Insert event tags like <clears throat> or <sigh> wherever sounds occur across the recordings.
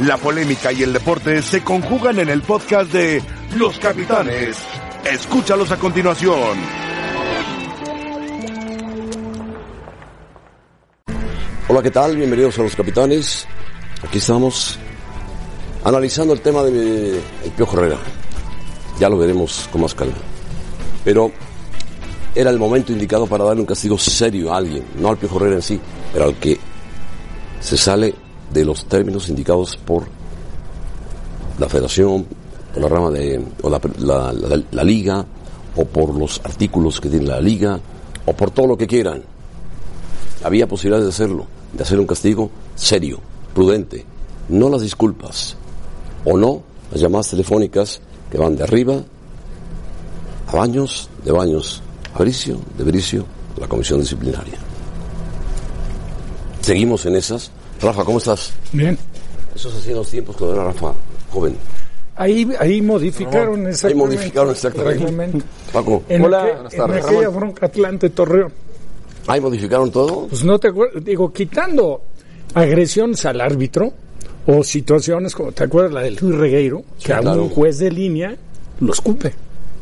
La polémica y el deporte se conjugan en el podcast de Los Capitanes. Escúchalos a continuación. Hola, ¿qué tal? Bienvenidos a Los Capitanes. Aquí estamos analizando el tema de el Piojo Herrera. Ya lo veremos con más calma. Pero era el momento indicado para darle un castigo serio a alguien, no al Piojo Herrera en sí, pero al que se sale de los términos indicados por la federación, por la rama de, o la, la- liga, o por los artículos que tiene la liga, o por todo lo que quieran. Había posibilidad de hacerlo, de hacer un castigo serio, prudente, no las disculpas, o no las llamadas telefónicas que van de arriba a baños, de baños a Bricio, de Bricio la comisión disciplinaria. Seguimos en esas. Rafa, ¿cómo estás? Bien. Eso se hacía en los tiempos cuando era Rafa joven. Ahí, ahí modificaron Ahí exactamente. modificaron exactamente. Paco, En, Hola, aquel- buenas en tardes, aquella Ramón. bronca Atlante Torreón. ahí modificaron todo. Pues no te acuerdas, digo, quitando agresiones al árbitro o situaciones como, ¿te acuerdas la del Luis Regueiro? que a claro. un juez de línea lo escupe.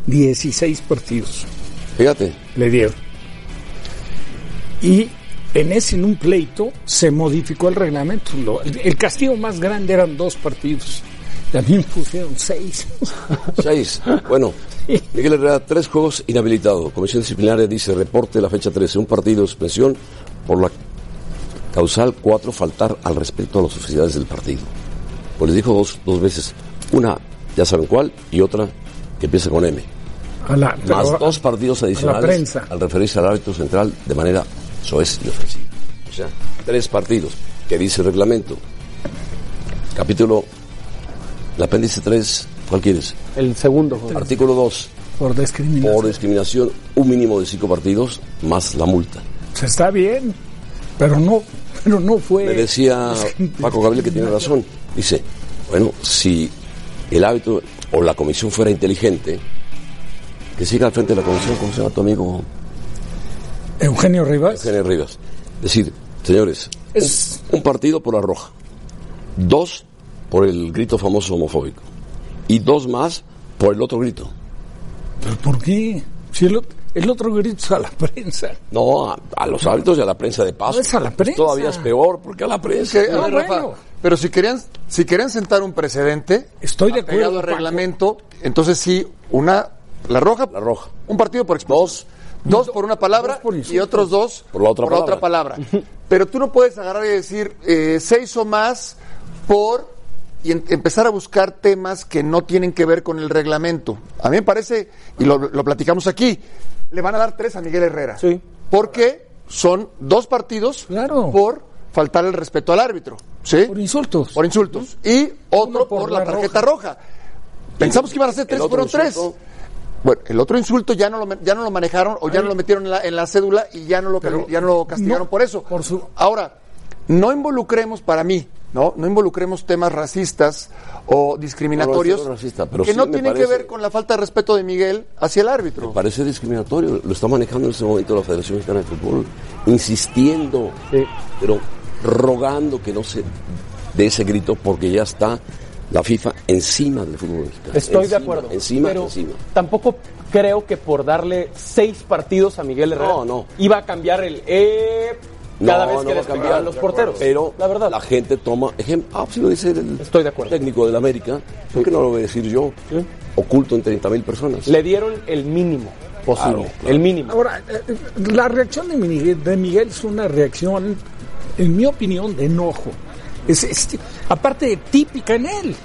16 partidos Fíjate, le dieron. Y en ese, en un pleito, se modificó el reglamento. Lo- el, el castigo más grande eran dos partidos. Me pusieron seis. <laughs> seis. Bueno, Miguel Herrera, tres juegos inhabilitado. Comisión disciplinaria dice reporte la fecha 13, un partido de suspensión por la causal 4, faltar al respeto a las oficialidades del partido. Pues les dijo dos, dos veces, una, ya saben cuál, y otra que empieza con M. A la- Más dos partidos adicionales prensa. al referirse al árbitro central de manera soez y ofensiva. O sea, tres partidos que dice el reglamento. Capítulo, el apéndice 3, ¿cuál quieres? El segundo. joven. Artículo 2, por discriminación. por discriminación, un mínimo de cinco partidos más la multa. Pues está bien, pero no, pero no fue. Me decía Paco Gabriel que tiene razón. Dice, bueno, si el árbitro o la comisión fuera inteligente, que siga al frente de la comisión, ¿cómo se llama tu amigo? Eugenio Rivas. Eugenio Rivas. Decir, señores, Es- un, partido por la roja, dos por el grito famoso homofóbico y dos más por el otro grito. ¿Pero por qué? Si el, el otro grito es a la prensa. No, a, a los árbitros y a la prensa de paso. No, es a la Pues prensa. Todavía es peor, porque a la prensa. A ver, Rafa, bueno. pero si querían, si querían sentar un precedente, Estoy de acuerdo, al reglamento, entonces sí, una, la roja, La roja. un partido por expulsión. Dos, por una palabra dos por y otros dos Por la otra palabra. palabra. <laughs> Pero tú no puedes agarrar y decir eh, seis o más por y en- empezar a buscar temas que no tienen que ver con el reglamento. A mí me parece, y lo, lo platicamos aquí, le van a dar tres a Miguel Herrera. Sí. Porque son dos partidos Claro. por faltar el respeto al árbitro. ¿Sí? Por insultos. Por insultos. Y otro Uno por por, la, la tarjeta roja. Pensamos que iban a ser tres, fueron tres. insulto. Bueno, el otro insulto ya no lo, ya no lo manejaron o ya no lo metieron en la, en la cédula y ya no lo, Pero ya no lo castigaron no, por eso. por su- Ahora, no involucremos para mí, ¿no? No involucremos temas racistas o discriminatorios No, no, es racista, pero que sí no tienen que ver con la falta de respeto de Miguel hacia el árbitro. Parece discriminatorio, lo está manejando en este momento la Federación Mexicana de Fútbol, insistiendo, pero rogando que no se dé ese grito porque ya está la FIFA encima del fútbol mexicano. Estoy de acuerdo. Encima, pero encima. tampoco creo que por darle seis partidos a Miguel Herrera No, no. iba a cambiar el E cada No, vez que despegaban cambiar. los porteros. Pero la verdad. la gente toma ejemplo. Ah, sí lo dice el Estoy de acuerdo. técnico del América. ¿Por qué no lo voy a decir yo? Oculto en 30 mil personas. Le dieron el mínimo posible. Claro, claro. El mínimo. Ahora, eh, la reacción de Miguel, de Miguel es una reacción, en mi opinión, de enojo. Es, es- aparte típica en él.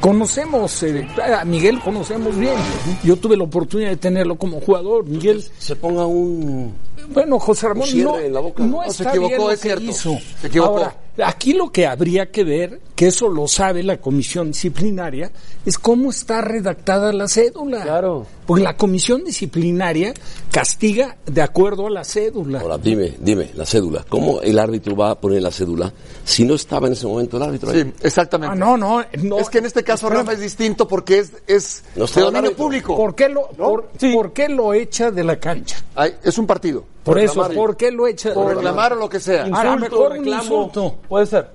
Conocemos, eh, a Miguel conocemos bien. Yo tuve la oportunidad de tenerlo como jugador. Miguel, Se ponga un... bueno, José Ramón, no, en la boca. no No, se está equivocó, bien lo es que cierto. hizo. Se equivocó. Ahora, aquí lo que habría que ver, que eso lo sabe la comisión disciplinaria, es cómo está redactada la cédula. Claro. Porque la comisión disciplinaria castiga de acuerdo a la cédula. Ahora, dime, dime, la cédula. ¿Cómo el árbitro va a poner la cédula si no estaba en ese momento el árbitro? ahí? Sí, exactamente. Ah, no, no, no. es que en este caso, Rafa, es distinto porque es, es No de dominio público. ¿Por qué lo, ¿No? por, por qué lo echa de la cancha? Ay, es un partido. Por, eso, reclamar. ¿por qué lo echa Por la reclamar o lo que sea. A lo mejor un insulto. Puede ser.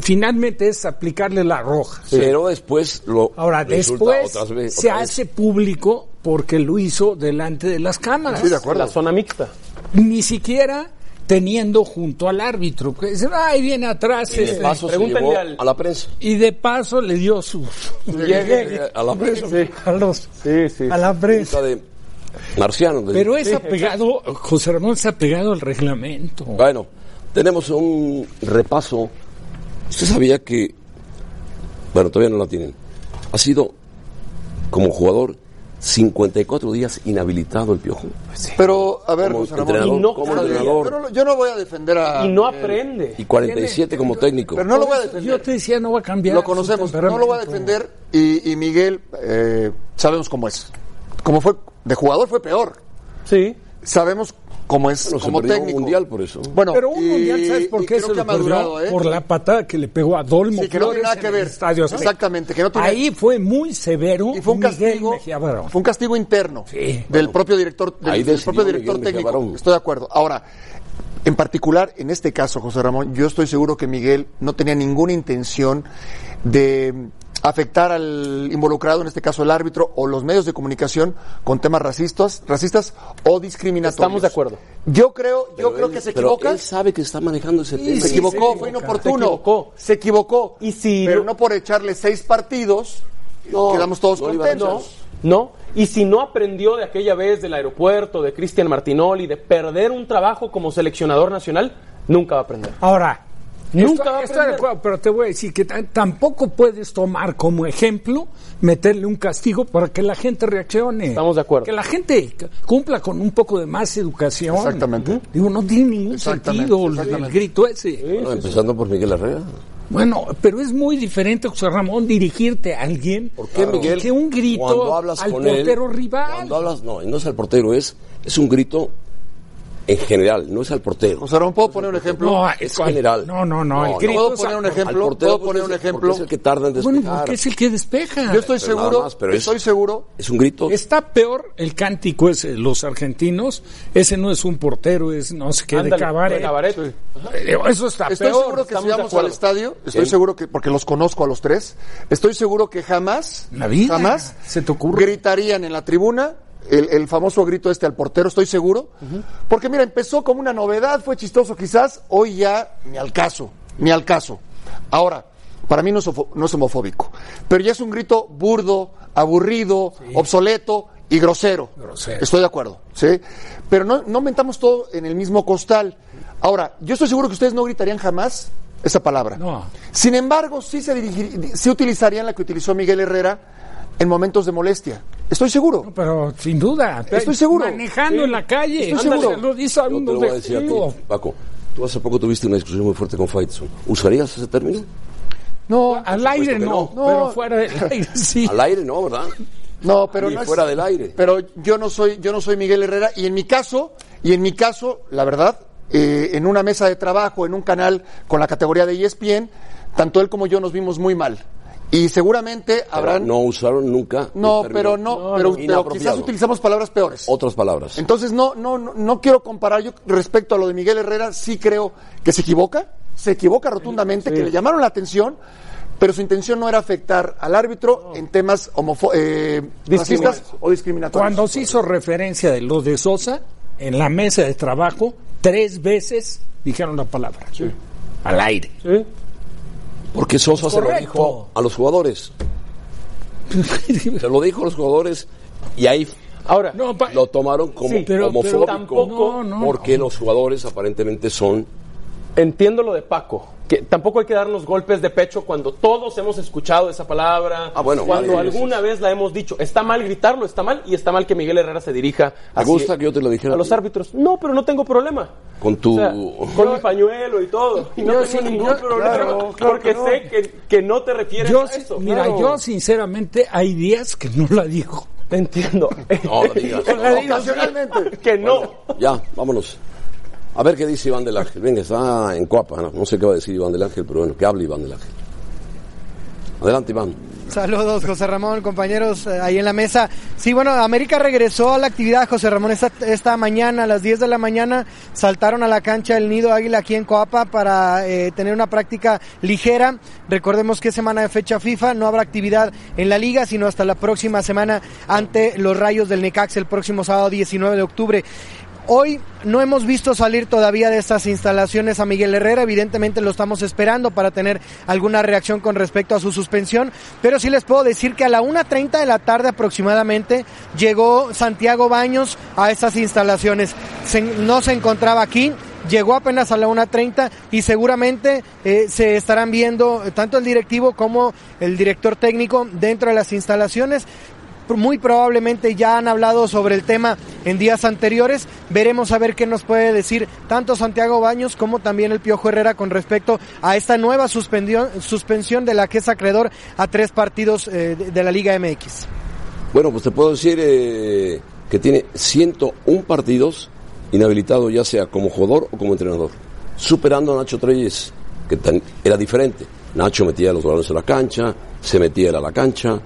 Finalmente es aplicarle la roja. Pero después lo Ahora, después otras ve- se hace público porque lo hizo delante de las cámaras. Sí, de acuerdo. La zona mixta. Ni siquiera teniendo junto al árbitro. Que dicen, ay, viene atrás. Y de este". paso se llevó al- a la prensa. Y de paso le dio su... Llegué a la <laughs> prensa. a, los- Sí, sí. a la prensa. De Marciano. de- Pero es apegado, José Ramón es apegado al reglamento. Bueno, tenemos un repaso. ¿Usted sabía que, bueno, todavía no la tienen, ha sido como jugador 54 días inhabilitado el Piojo? Pero, a ver, Como José Ramón. Y no- como entrenador. Yo no, yo no voy a defender a. Y no aprende. Y 47 como técnico. Pero no lo voy a Yo defender. te decía, no va a cambiar. Lo conocemos. No lo voy a defender. Y, y Miguel, eh, sabemos cómo es. Como fue de jugador fue peor. Sí. Sabemos cómo es Bueno, se como perdió un técnico. mundial por eso. Bueno, Pero un y- mundial, ¿sabes por qué se que lo ha madurado, perdió? ¿eh? Por la patada que le pegó a Dolmo Sí, que no tiene nada que ver. Estadio. Exactamente, que no tiene- Ahí fue muy severo Y fue un castigo, fue un castigo interno Sí. del propio director, del, Ahí del propio director Miguel técnico. Barón. Estoy de acuerdo. Ahora, en particular, en este caso, José Ramón, yo estoy seguro que Miguel no tenía ninguna intención de afectar al involucrado, en este caso el árbitro o los medios de comunicación, con temas racistas, racistas o discriminatorios. Estamos de acuerdo. Yo creo, yo creo él- que se pero equivoca. él sabe que está manejando ese tema. se sí, equivocó, se fue inoportuno. Se equivocó. Se equivocó. Y si pero no- no por echarle seis partidos, quedamos todos no contentos. ¿No? Y si no aprendió de aquella vez del aeropuerto, de Cristian Martinoli, de perder un trabajo como seleccionador nacional, nunca va a aprender. Ahora, Nunca estoy, va a estoy de acuerdo, pero te voy a decir que tampoco puedes tomar como ejemplo meterle un castigo para que la gente reaccione. Estamos de acuerdo. Que la gente cumpla con un poco de más educación. Exactamente. Digo, no tiene ningún Exactamente, sentido el- grito ese. Bueno, empezando por Miguel Herrera. Bueno, pero es muy diferente, José Ramón, dirigirte a alguien ¿Por qué, Miguel? que un grito cuando hablas al con él, portero rival. Cuando hablas, no, no es al portero, es, es un grito en general, no es al portero. José Ramón, ¿puedo poner un ejemplo? No, es ¿cuál? general. No, no, no, el grito ¿Puedo es poner al- un ejemplo? portero ¿Puedo poner es un ejemplo? Es el que tarda en Bueno, despejar. porque es el que despeja. Yo estoy Pero seguro, más, pero es- estoy seguro. Es un grito. Está peor el cántico ese, los argentinos. Ese no es un portero, es no sé qué, de Ándale, cabaret. de cabaret. Eh, Eso está Estoy peor. seguro que si de vamos al estadio, estoy Sí. seguro que, porque los conozco a los tres, estoy seguro que jamás, La vida, jamás ¿se te ocurre? gritarían en la tribuna el, el famoso grito este al portero, estoy seguro. Porque mira, empezó como una novedad, fue chistoso quizás, hoy ya ni al caso, ni al caso. Ahora, para mí no es, no es homofóbico, pero ya es un grito burdo, aburrido, obsoleto y grosero. Grosero. Estoy de acuerdo, ¿sí? Pero no, no mentamos todo en el mismo costal. Ahora, yo estoy seguro que ustedes no gritarían jamás esa palabra. No. Sin embargo, sí, se dirigir- sí utilizarían la que utilizó Miguel Herrera en momentos de molestia. Estoy seguro. Pero sin duda. Estoy seguro. Manejando Sí. en la calle. Estoy Ándale, seguro. Lo dice Yo te lo voy a de decir a ti. Paco. Tú hace poco tuviste una discusión muy fuerte con Faitelson. ¿Usarías ese término? No, Al aire no, no. pero fuera del aire <laughs> sí. Al aire no, ¿verdad? no, pero no es- fuera del aire. Pero yo no soy, yo no soy Miguel Herrera y en mi caso, y en mi caso, la verdad, eh, en una mesa de trabajo, en un canal con la categoría de ESPN, tanto él como yo nos vimos muy mal. Y seguramente Pero habrán No usaron nunca. No, pero no, pero, pero quizás utilizamos palabras peores. Otras palabras. Entonces no, no, no, no quiero comparar. Yo respecto a lo de Miguel Herrera, sí creo que se equivoca, se equivoca rotundamente, que le llamaron la atención, pero su intención no era afectar al árbitro en temas homofo eh, racistas o discriminatorios. Cuando se hizo referencia de lo de Sosa, en la mesa de trabajo, tres veces dijeron la palabra. Al aire. ¿Sí? Porque Sosa se lo dijo a los jugadores. Se lo dijo a los jugadores y ahí Ahora, No, pa- lo tomaron como Sí, pero- homofóbico. pero tampoco- No, no, porque los jugadores aparentemente son entiendo lo de Paco, que tampoco hay que darnos golpes de pecho cuando todos hemos escuchado esa palabra, Ah, bueno, cuando alguna vez la hemos dicho. Está mal gritarlo, está mal, y está mal que Miguel Herrera se dirija Me así gusta que yo te lo dijera a los árbitros. No, pero no tengo problema. con tu... O sea, con mi pañuelo y todo. Y <laughs> no tengo sí, ningún yo- problema. claro, claro porque que no. sé que, que no te refieres Yo, a eso. mira, Claro. yo sinceramente hay días que no la digo. Te entiendo. No, digas. <laughs> Ocasionalmente. que no. Ya, vámonos. A ver qué dice Iván del Ángel. Venga, está en Coapa. No, sé qué va a decir Iván del Ángel, pero bueno, que hable Iván del Ángel. Adelante, Iván. Saludos, José Ramón, compañeros eh, ahí en la mesa. Sí, bueno, América regresó a la actividad, José Ramón, esta, esta mañana, a las 10 de la mañana, saltaron a la cancha del Nido Águila aquí en Coapa para eh, tener una práctica ligera. Recordemos que semana de fecha FIFA, no habrá actividad en la liga, sino hasta la próxima semana ante los Rayos del Necax el próximo sábado 19 de octubre. Hoy no hemos visto salir todavía de estas instalaciones a Miguel Herrera, evidentemente lo estamos esperando para tener alguna reacción con respecto a su suspensión, pero sí les puedo decir que a la 1.30 de la tarde aproximadamente llegó Santiago Baños a estas instalaciones. No se encontraba aquí, llegó apenas a la 1.30 y seguramente eh, se estarán viendo tanto el directivo como el director técnico dentro de las instalaciones muy probablemente ya han hablado sobre el tema en días anteriores. Veremos a ver qué nos puede decir tanto Santiago Baños como también el Piojo Herrera con respecto a esta nueva suspensión, de la que es acreedor a tres partidos eh, de, la Liga MX. Bueno, pues te puedo decir eh, que tiene 101 partidos inhabilitado ya sea como jugador o como entrenador, superando a Nacho Treyes, que era diferente. Nacho metía los balones en la cancha, se metía él a la cancha,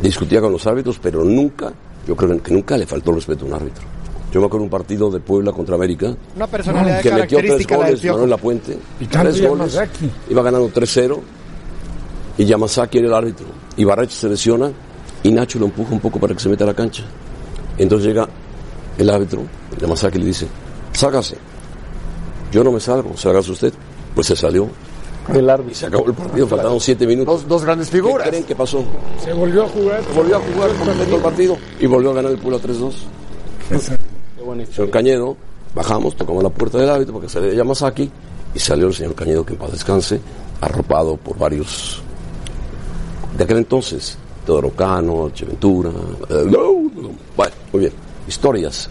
discutía con los árbitros, pero nunca, yo creo que nunca le faltó respeto a un árbitro. Yo me acuerdo un partido de Puebla contra América, Una personalidad que metió tres la goles, Piojo. Manuel Lapuente, Y tres goles, Yamazaki. iba ganando 3-0, y Yamazaki era el árbitro, y Barreche se lesiona, y Nacho lo empuja un poco para que se meta a la cancha. Entonces llega el árbitro, Yamazaki le dice, sálgase, yo no me salgo, sálgase usted. Pues se salió, El y árbitro. se acabó el partido, faltaron siete minutos. Dos, dos grandes ¿Qué figuras. creen que pasó? Se volvió a jugar. Volvió a jugar completo el partido y volvió a ganar el Puebla 3-2. Qué buena Señor. Cañedo, bajamos, tocamos la puerta del árbitro porque salió Yamazaki y salió el señor Cañedo, que en paz descanse, arropado por varios. De aquel entonces, Teodoro Cano, Cheventura. eh, no, no, bueno, muy bien. Historias.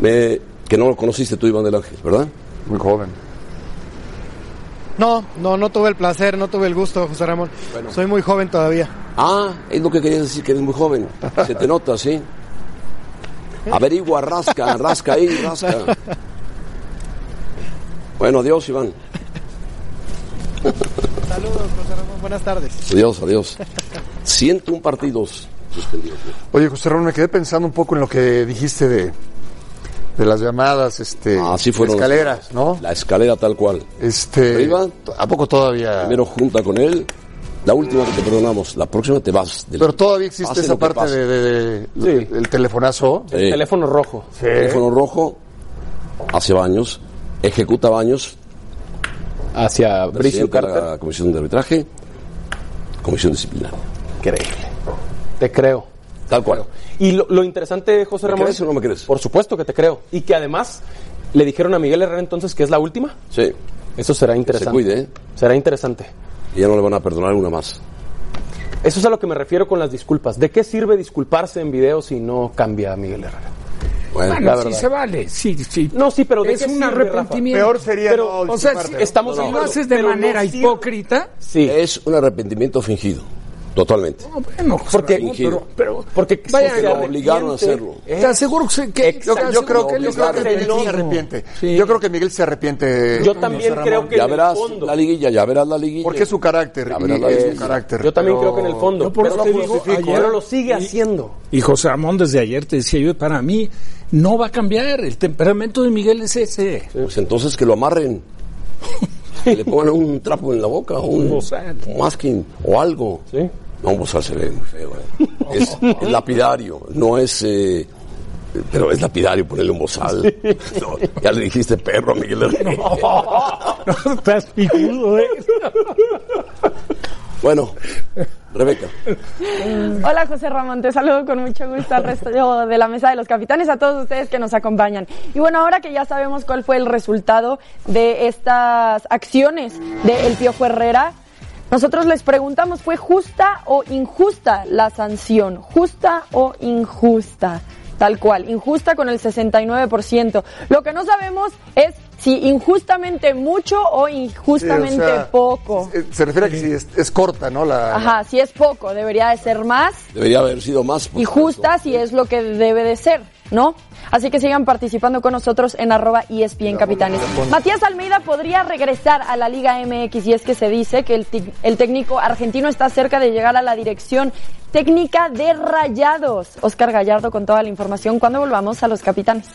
Me- que no lo conociste tú, Iván del Ángel, ¿verdad? Muy joven. No, no, no tuve el placer, no tuve el gusto, José Ramón. Soy muy joven todavía. Ah, es lo que querías decir, que eres muy joven. Se te nota, ¿sí? <laughs> Averigua, rasca, rasca ahí, rasca. Bueno, adiós, Iván. Saludos, José Ramón, buenas tardes. Adiós, adiós. 101 partidos suspendidos. Oye, José Ramón, me quedé pensando un poco en lo que dijiste de, de las llamadas, este, Así fueron. escaleras, ¿no? La escalera tal cual. Este, Arriba. ¿a poco todavía? Primero junta con él. La última que te perdonamos, la próxima te vas. del- Pero todavía existe pase esa parte de, de- de- Sí. del telefonazo. Sí. El teléfono rojo. Teléfono rojo, hace baños, ejecuta baños, Hacia Bricio Carter. la comisión de arbitraje, comisión disciplinaria. Increíble. Te creo. Tal cual. Y lo, lo interesante, José ¿Me Ramón. crees o no me crees? Por supuesto que te creo. Y que además le dijeron a Miguel Herrera entonces que es la última. Sí, Eso será interesante. cuide, ¿eh? Será interesante. y ya no le van a perdonar una más. Eso es a lo que me refiero con las disculpas. ¿De qué sirve disculparse en video si no cambia a Miguel Herrera? Bueno, Bueno, la sí se vale, sí, sí. No, sí, pero ¿de es qué un sirve, arrepentimiento. Peor sería Pero, no O sea, si, Estamos si de lo haces de pero no manera hipócrita, Sí. es un arrepentimiento fingido, totalmente. no, bueno, Porque- pero, pero Porque vaya, se lo obligaron a hacerlo. ¿eh? te aseguro que. Yo, creo que Miguel se arrepiente. Sí. Yo creo que Miguel se arrepiente. Yo también creo que Ya en el verás fondo. la liguilla, ya verás la liguilla. Porque es su carácter. Ya y verás la es liguilla. su carácter. Yo también pero- creo que en el fondo. Yo por pero, eso te lo digo, ayer- pero lo sigue y- haciendo. Y José Ramón desde ayer te decía yo, para mí no va a cambiar, el temperamento de Miguel es ese. Pues entonces que lo amarren. <laughs> que le pongan un trapo en la boca, o un, bozal. un masking, o algo. Sí. No, un bozal se ve muy feo. eh. Es, es lapidario, no es... eh, pero es lapidario ponerle un bozal. No, ya le dijiste perro a Miguel Herrera. No, estás picudo, ¿eh? Bueno, Rebeca. Hola José Ramón, te saludo con mucho gusto al resto de la mesa de los capitanes, a todos ustedes que nos acompañan. Y bueno, ahora que ya sabemos cuál fue el resultado de estas acciones de El Piojo Herrera, nosotros les preguntamos, ¿fue justa o injusta la sanción? ¿Justa o injusta? Tal cual, injusta con el 69%. Lo que no sabemos es si injustamente mucho o Sí, o injustamente sea, poco. Se refiere a que si es, es corta, ¿no? La, Ajá, si es poco, debería de ser más Debería haber sido más. por y justa si es lo que debe de ser. ¿No? Así que sigan participando con nosotros en arroba ESPN Capitanes. Matías Almeida podría regresar a la Liga MX y es que se dice que el, el técnico argentino está cerca de llegar a la dirección técnica de Rayados. Oscar Gallardo con toda la información cuando volvamos a los Capitanes.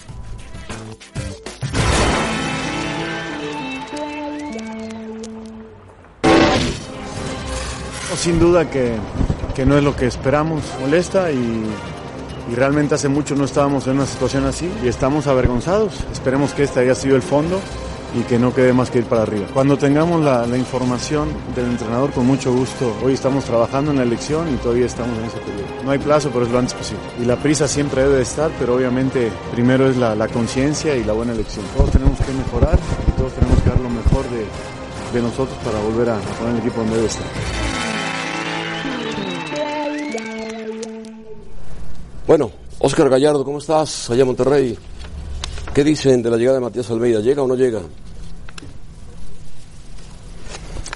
Sin duda que, que no es lo que esperamos, molesta y, y realmente hace mucho no estábamos en una situación así y estamos avergonzados. Esperemos que este haya sido el fondo y que no quede más que ir para arriba. Cuando tengamos la, información del entrenador, con mucho gusto. Hoy estamos trabajando en la elección y todavía estamos en ese periodo. No hay plazo, pero es lo antes posible. Y la prisa siempre debe estar, pero obviamente primero es la, conciencia y la buena elección. Todos tenemos que mejorar y todos tenemos que dar lo mejor de, de nosotros para volver a, a poner el equipo donde debe estar. Bueno, Oscar Gallardo, ¿cómo estás? Allá en Monterrey. ¿Qué dicen de la llegada de Matías Almeida? ¿Llega o no llega?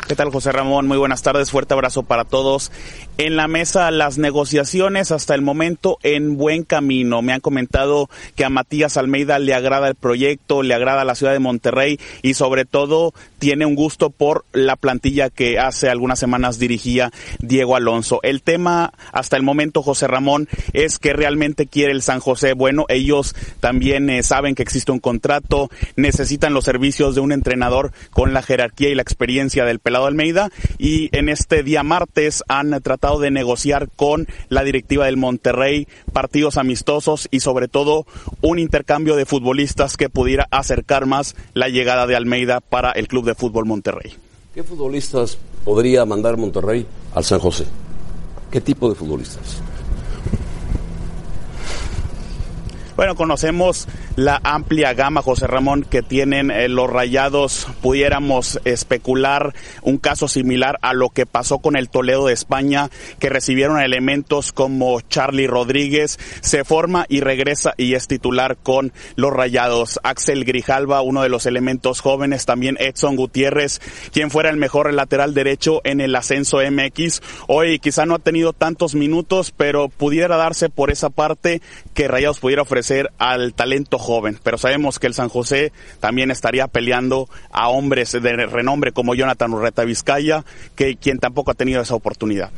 ¿Qué tal, José Ramón? Muy buenas tardes. Fuerte abrazo para todos. En la mesa, las negociaciones hasta el momento en buen camino. Me han comentado que a Matías Almeida le agrada el proyecto, le agrada la ciudad de Monterrey y sobre todo tiene un gusto por la plantilla que hace algunas semanas dirigía Diego Alonso. El tema hasta el momento, José Ramón, es que realmente quiere el San José. Bueno, ellos también eh, saben que existe un contrato, necesitan los servicios de un entrenador con la jerarquía y la experiencia del pelado Almeida y en este día martes han tratado de negociar con la directiva del Monterrey partidos amistosos y sobre todo un intercambio de futbolistas que pudiera acercar más la llegada de Almeida para el Club de Fútbol Monterrey. ¿Qué futbolistas podría mandar Monterrey al San José? ¿Qué tipo de futbolistas? Bueno, conocemos la amplia gama, José Ramón, que tienen eh, los rayados. Pudiéramos especular un caso similar a lo que pasó con el Toledo de España, que recibieron elementos como Charlie Rodríguez, se forma y regresa y es titular con los rayados. Axel Grijalva, uno de los elementos jóvenes, también Edson Gutiérrez, quien fuera el mejor lateral derecho en el ascenso MX. Hoy quizá no ha tenido tantos minutos, pero pudiera darse por esa parte que Rayados pudiera ofrecer al talento joven, pero sabemos que el San José también estaría peleando a hombres de renombre como Jonathan Urreta Vizcaya, que quien tampoco ha tenido esa oportunidad.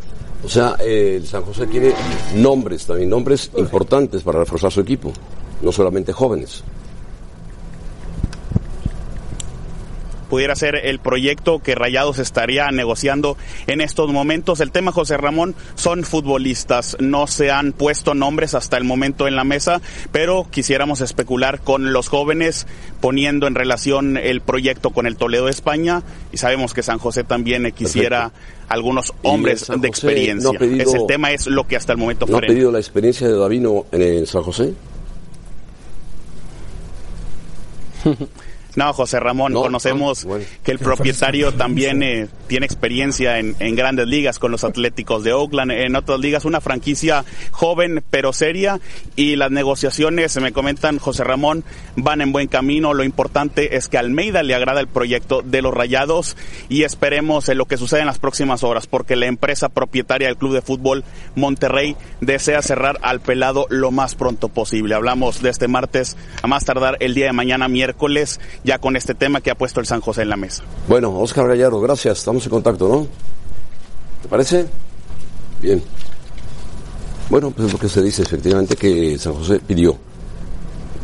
O sea, eh, el San José quiere nombres también, nombres importantes para reforzar su equipo, no solamente jóvenes. Pudiera ser el proyecto que Rayados estaría negociando en estos momentos. El tema, José Ramón, son futbolistas. No se han puesto nombres hasta el momento en la mesa, pero quisiéramos especular con los jóvenes poniendo en relación el proyecto con el Toledo de España y sabemos que San José también quisiera algunos hombres de experiencia. No pedido, Ese tema es lo que hasta el momento ¿No ha pedido la experiencia de Davino en el San José? <laughs> No, José Ramón, no, conocemos no, bueno. que el propietario <laughs> también eh, tiene experiencia en, en, grandes ligas con los Atléticos de Oakland, en otras ligas, una franquicia joven pero seria y las negociaciones, se me comentan, José Ramón, van en buen camino. Lo importante es que a Almeida le agrada el proyecto de los Rayados y esperemos en lo que sucede en las próximas horas, porque la empresa propietaria del Club de Fútbol Monterrey desea cerrar al pelado lo más pronto posible. Hablamos de este martes, a más tardar el día de mañana, miércoles ya con este tema que ha puesto el San José en la mesa. Bueno, Oscar Gallardo, gracias. Estamos en contacto, ¿no? ¿Te parece? Bien. Bueno, pues es lo que se dice efectivamente que San José pidió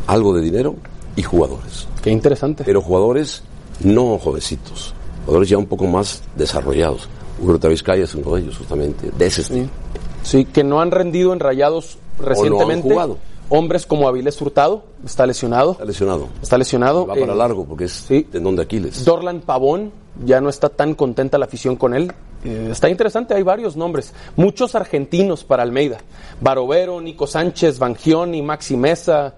algo de dinero y jugadores. Qué interesante. Pero jugadores no jovencitos, jugadores ya un poco más desarrollados. Urta Vizcaya es uno de ellos, justamente, de ese estilo. Sí, que no han rendido en rayados recientemente. O no han jugado hombres como Avilés Hurtado, está lesionado. Está lesionado. Está lesionado. Va para eh, largo porque es sí. tendón de Aquiles. Dorlan Pavón, ya no está tan contenta la afición con él. Eh, está interesante, hay varios nombres. Muchos argentinos para Almeida. Barovero, Nico Sánchez, Bangioni, Maxi Mesa,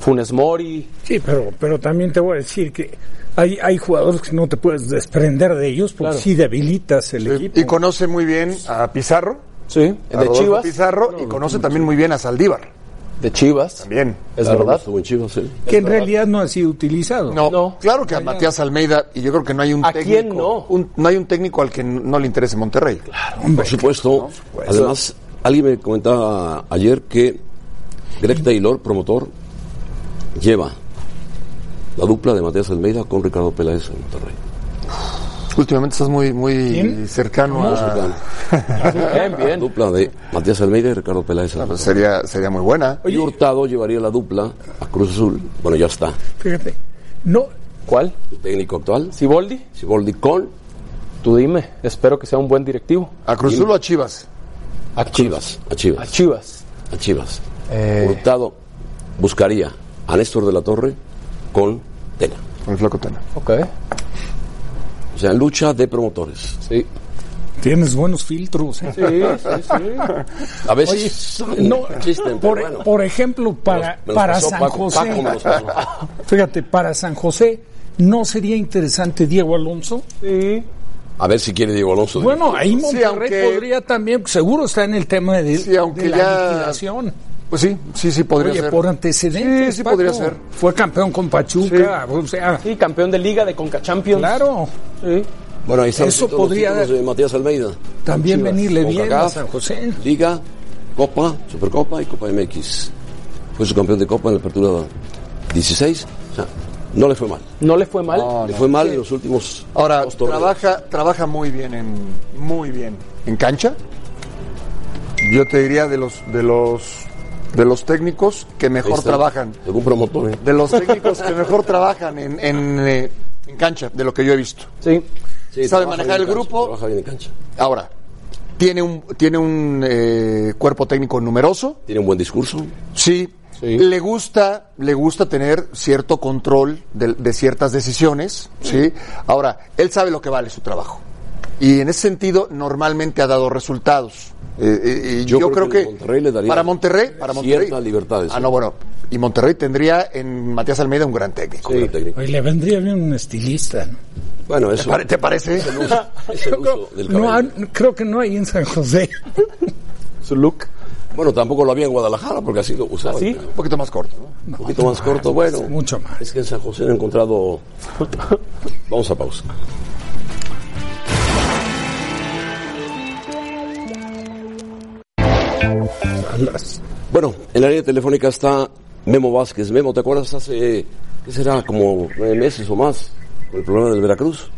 Funes Mori. Sí, pero, pero también te voy a decir que hay, hay jugadores que no te puedes desprender de ellos porque claro. sí debilitas el sí. equipo. Y conoce muy bien a Pizarro. Sí, a de Chivas. Pizarro no, y conoce también muy bien a Saldívar de Chivas. También. Es claro, verdad. Estuvo en Chivas, sí. Que en realidad no ha sido utilizado. No, no. claro que a Matías Almeida, y yo creo que no hay un ¿A técnico. quién no? Un, no hay un técnico al que no le interese Monterrey. Claro, por supuesto. No, Además, alguien me comentaba ayer que Greg Taylor, promotor, lleva la dupla de Matías Almeida con Ricardo Peláez en Monterrey. Últimamente estás muy, muy ¿Quién? cercano Muy a... cercano. Bien, bien. Dupla de Matías Almeida y Ricardo Peláez. Ah, pues sería, sería muy buena. Y Hurtado llevaría la dupla a Cruz Azul. Bueno, ya está. Fíjate. No, ¿Cuál? Técnico actual, ¿Siboldi? Siboldi con Tú dime. Espero que sea un buen directivo. ¿A Cruz Azul o a Chivas? a Chivas. A A Chivas. Chivas. A Chivas. Eh, Hurtado buscaría a Néstor de la Torre con Tena. Con el Flaco Tena. ok. O sea, lucha de promotores. Sí. tienes buenos filtros. Sí, sí, sí. A veces No, existen, por, pero bueno. por ejemplo, para, Me los para pasó San Paco, José, Paco <laughs> fíjate, para San José, ¿no sería interesante Diego Alonso? Sí. A ver si quiere Diego Alonso. Bueno, ahí Monterrey aunque- podría también, seguro está en el tema de, Sí, aunque de la ya- liquidación. Pues sí, sí, sí, podría Oye, ser. por antecedentes. Sí, sí Paco. podría ser. Fue campeón con Pachuca, o sea, Sí, campeón de liga de Conca Champions. claro, Sí. Bueno, ahí Eso los podría- de Matías Almeida. también Chivas, venirle bien a San José. Liga, Copa, Supercopa y Copa MX. Fue su campeón de Copa en la apertura 16. O sea, no le fue mal. No le fue mal. le fue mal en los últimos Ahora, trabaja, trabaja muy bien en, muy bien en cancha. Yo te diría de los, de los, de los técnicos que mejor está. trabajan. Algún promotor. ¿eh? De los técnicos que mejor trabajan en, en, eh, en cancha, de lo que yo he visto. Sí. Sí, Sabe manejar el cancha, grupo. Trabaja bien en cancha. Ahora, tiene un, tiene un eh, cuerpo técnico numeroso. Tiene un buen discurso. Sí, Sí. le gusta, le gusta tener cierto control de, de ciertas decisiones, sí. Ahora, él sabe lo que vale su trabajo y en ese sentido normalmente ha dado resultados. Eh, eh, y Yo yo, creo creo, que que, Monterrey le daría para Monterrey, para Monterrey, libertades. Ah, no, bueno, y Monterrey tendría en Matías Almeida un gran técnico. El técnico. Oye, le vendría bien un estilista. ¿no? Bueno, ¿Te, eso pare- te parece? es el uso <laughs> del No, cabello. hay- creo que no hay en San José. Su look. Bueno, tampoco lo había en Guadalajara porque así lo usaba. ¿Sí? un poquito más corto. ¿no? Un poquito más corto, bueno. Mucho más. Es que en San José no he encontrado. <laughs> Vamos a pausa. Bueno, en la línea telefónica está Memo Vázquez. Memo, ¿te acuerdas hace, qué será, como nueve meses o más, con el problema del Veracruz?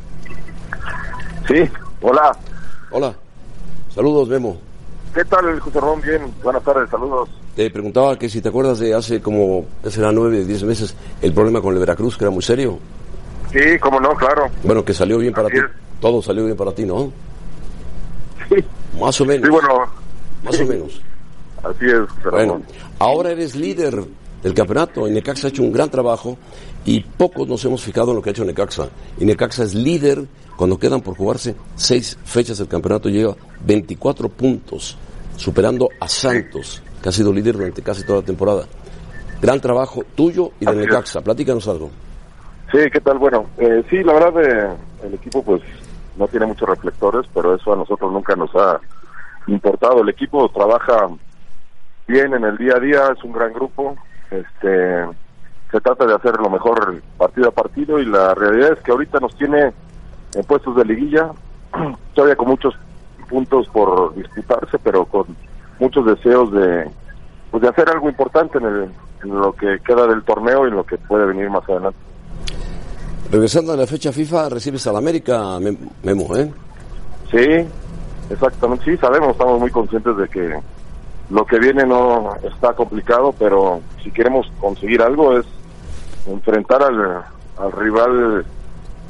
Sí, hola. Hola. Saludos, Memo. ¿Qué tal, José Ramón? Bien, buenas tardes, saludos. Te preguntaba que si te acuerdas de hace como, ¿qué será, nueve, diez meses, el problema con el Veracruz, que era muy serio. Sí, cómo no, claro. Bueno, que salió bien para Así ti. es. Todo salió bien para ti, ¿no? Sí, Más o menos. sí bueno, Más o menos. <laughs> así es, José Bueno, ahora eres líder del campeonato. Y Necaxa ha hecho un gran trabajo y pocos nos hemos fijado en lo que ha hecho Necaxa. Y Necaxa es líder cuando quedan por jugarse seis fechas del campeonato. Lleva 24 puntos, superando a Santos, que ha sido líder durante casi toda la temporada. Gran trabajo tuyo y de Así es. Necaxa. Platícanos algo. Sí, ¿qué tal? Bueno, eh, sí, la verdad, eh, el equipo pues no tiene muchos reflectores, pero eso a nosotros nunca nos ha importado. El equipo trabaja bien en el día a día, es un gran grupo. Este, se trata de hacer lo mejor partido a partido y la realidad es que ahorita nos tiene en puestos de liguilla, <clears throat> todavía con muchos puntos por disputarse, pero con muchos deseos de, pues, de hacer algo importante en, el, en lo que queda del torneo y en lo que puede venir más adelante. Regresando a la fecha FIFA, recibes al América, Mem- Memo, ¿eh? Sí, exactamente, sí, sabemos, estamos muy conscientes de que lo que viene no está complicado, pero si queremos conseguir algo es enfrentar al, al rival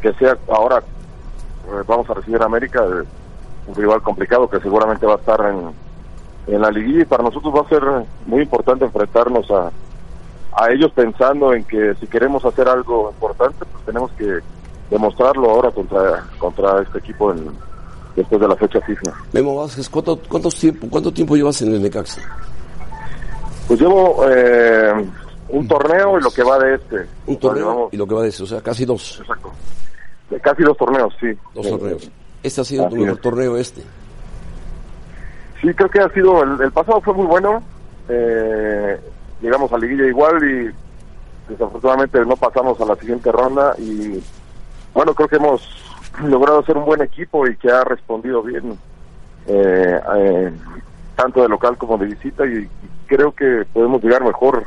que sea ahora, eh, vamos a recibir a América, eh, un rival complicado que seguramente va a estar en, en la liguilla y para nosotros va a ser muy importante enfrentarnos a, a ellos pensando en que si queremos hacer algo importante, pues tenemos que demostrarlo ahora contra, contra este equipo en, después de la fecha FIFA. Memo Vázquez, ¿cuánto, cuántos tiempo, ¿cuánto tiempo llevas en el Necaxa? Pues llevo eh, un torneo y lo que va de este. Un O sea, torneo y lo que va de eso, o sea, casi dos. Exacto. Casi dos torneos, sí. Dos torneos. Este ha sido tu mejor es. torneo este. Sí, creo que ha sido, el, el pasado fue muy bueno. Eh, llegamos a liguilla igual y desafortunadamente no pasamos a la siguiente ronda y bueno, creo que hemos logrado ser un buen equipo y que ha respondido bien, eh, eh, tanto de local como de visita y, y creo que podemos llegar mejor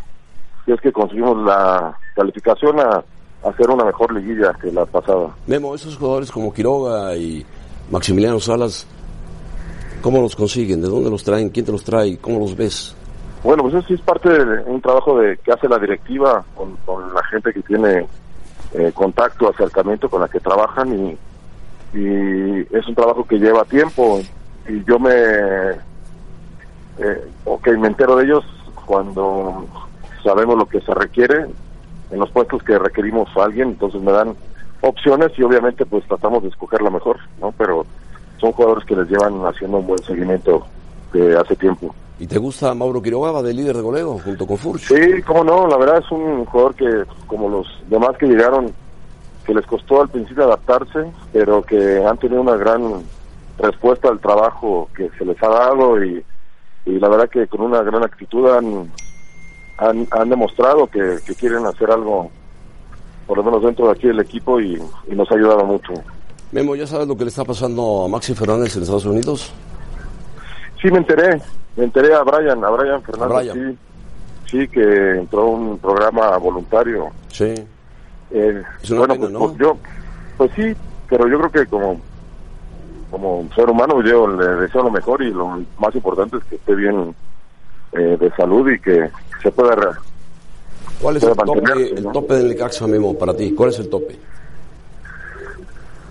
si es que conseguimos la calificación a, a hacer una mejor liguilla que la pasada. Memo, esos jugadores como Quiroga y Maximiliano Salas, ¿cómo los consiguen? ¿De dónde los traen? ¿Quién te los trae? ¿Cómo los ves? Bueno, pues eso sí es parte de un trabajo de que hace la directiva con, con la gente que tiene eh, contacto, acercamiento con la que trabajan y, y es un trabajo que lleva tiempo y yo me eh, ok, me entero de ellos cuando sabemos lo que se requiere en los puestos que requerimos a alguien, entonces me dan opciones y obviamente pues tratamos de escoger la mejor, ¿no? Pero son jugadores que les llevan haciendo un buen seguimiento de hace tiempo. ¿Y te gusta Mauro Quiroga, de líder de goleo junto con Furch? Sí, cómo no, la verdad es un jugador que, como los demás que llegaron, que les costó al principio adaptarse, pero que han tenido una gran respuesta al trabajo que se les ha dado y, y la verdad que con una gran actitud han, han, han demostrado que, que quieren hacer algo, por lo menos dentro de aquí del equipo y, y nos ha ayudado mucho. Memo, ¿ya sabes lo que le está pasando a Maxi Fernández en Estados Unidos? Sí, me enteré, me enteré a Brian, a Brian Fernández, A Brian. sí, sí, que entró a un programa voluntario. Sí. Eh, bueno, pues, ¿no? pues yo, pues sí, pero yo creo que como como ser humano yo le deseo lo mejor y lo más importante es que esté bien eh, de salud y que se pueda ¿Cuál es pueda el tope, mantenerse, el ¿no? tope del Necaxa, Memo, para ti? ¿Cuál es el tope?